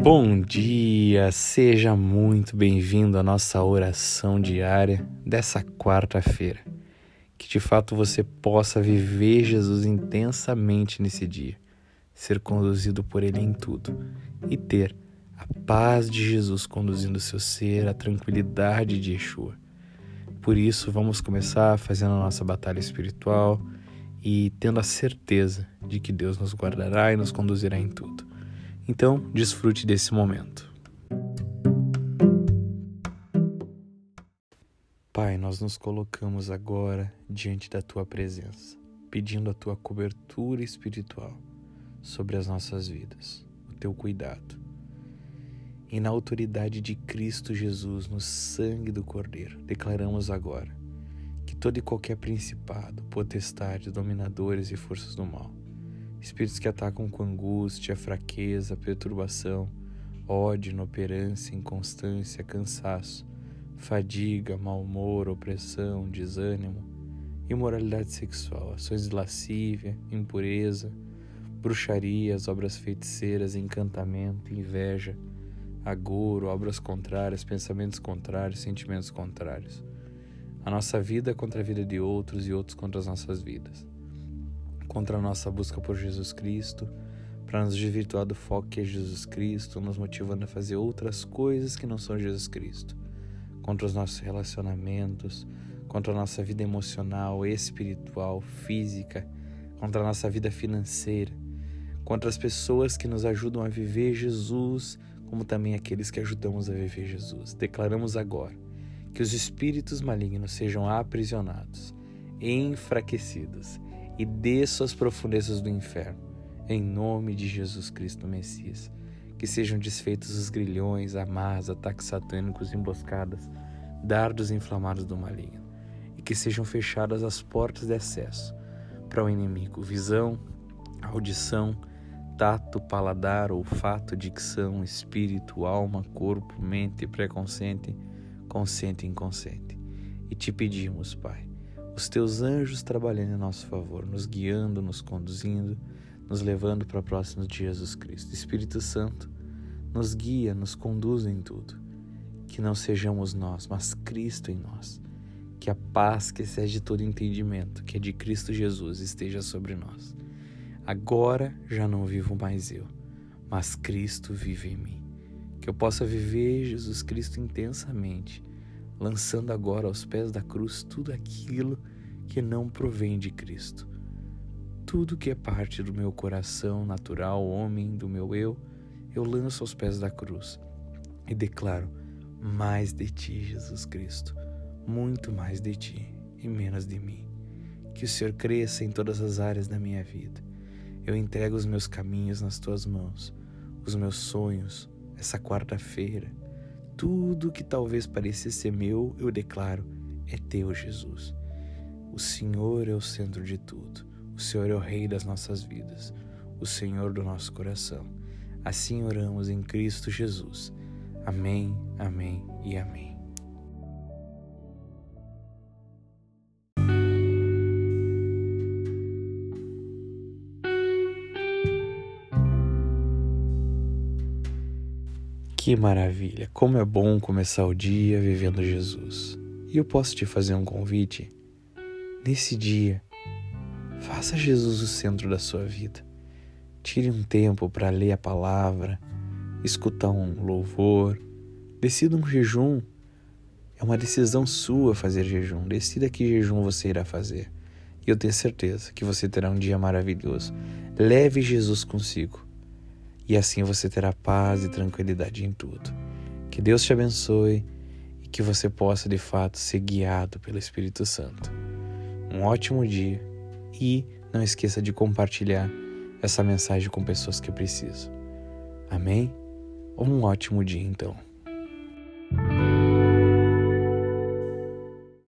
Bom dia, seja muito bem-vindo à nossa oração diária dessa quarta-feira. Que de fato você possa viver Jesus intensamente nesse dia, ser conduzido por Ele em tudo e ter a paz de Jesus conduzindo seu ser, a tranquilidade de Yeshua. Por isso, vamos começar fazendo a nossa batalha espiritual e tendo a certeza de que Deus nos guardará e nos conduzirá em tudo. Então, desfrute desse momento. Pai, nós nos colocamos agora diante da tua presença, pedindo a tua cobertura espiritual sobre as nossas vidas, o teu cuidado. E na autoridade de Cristo Jesus, no sangue do Cordeiro, declaramos agora que todo e qualquer principado, potestade, dominadores e forças do mal espíritos que atacam com angústia, fraqueza, perturbação, ódio, inoperância, inconstância, cansaço, fadiga, mau humor, opressão, desânimo, imoralidade sexual, ações de lascívia, impureza, bruxarias, obras feiticeiras, encantamento, inveja, agouro, obras contrárias, pensamentos contrários, sentimentos contrários. A nossa vida contra a vida de outros e outros contra as nossas vidas contra a nossa busca por Jesus Cristo, para nos desvirtuar do foco que é Jesus Cristo, nos motivando a fazer outras coisas que não são Jesus Cristo, contra os nossos relacionamentos, contra a nossa vida emocional, espiritual, física, contra a nossa vida financeira, contra as pessoas que nos ajudam a viver Jesus, como também aqueles que ajudamos a viver Jesus. Declaramos agora que os espíritos malignos sejam aprisionados, enfraquecidos e desça às profundezas do inferno, em nome de Jesus Cristo Messias. Que sejam desfeitos os grilhões, amarras, ataques satânicos, emboscadas, dardos inflamados do maligno, e que sejam fechadas as portas de acesso para o inimigo, visão, audição, tato, paladar, olfato, dicção, espírito, alma, corpo, mente, pré-consciente, consciente e inconsciente. E te pedimos, Pai, os teus anjos trabalhando em nosso favor, nos guiando, nos conduzindo, nos levando para próximo de Jesus Cristo. Espírito Santo, nos guia, nos conduz em tudo. Que não sejamos nós, mas Cristo em nós. Que a paz que excede todo entendimento, que é de Cristo Jesus, esteja sobre nós. Agora já não vivo mais eu, mas Cristo vive em mim. Que eu possa viver Jesus Cristo intensamente lançando agora aos pés da cruz tudo aquilo que não provém de Cristo. Tudo que é parte do meu coração natural, homem, do meu eu, eu lanço aos pés da cruz e declaro: mais de ti, Jesus Cristo, muito mais de ti e menos de mim. Que o Senhor cresça em todas as áreas da minha vida. Eu entrego os meus caminhos nas tuas mãos, os meus sonhos, essa quarta-feira tudo que talvez parecesse ser meu, eu declaro, é teu, Jesus. O Senhor é o centro de tudo. O Senhor é o Rei das nossas vidas, o Senhor do nosso coração. Assim oramos em Cristo Jesus. Amém, amém e amém. Que maravilha! Como é bom começar o dia vivendo Jesus. E eu posso te fazer um convite? Nesse dia, faça Jesus o centro da sua vida. Tire um tempo para ler a palavra, escutar um louvor, decida um jejum. É uma decisão sua fazer jejum. Decida que jejum você irá fazer. E eu tenho certeza que você terá um dia maravilhoso. Leve Jesus consigo e assim você terá paz e tranquilidade em tudo. Que Deus te abençoe e que você possa de fato ser guiado pelo Espírito Santo. Um ótimo dia e não esqueça de compartilhar essa mensagem com pessoas que precisam. Amém? Um ótimo dia então.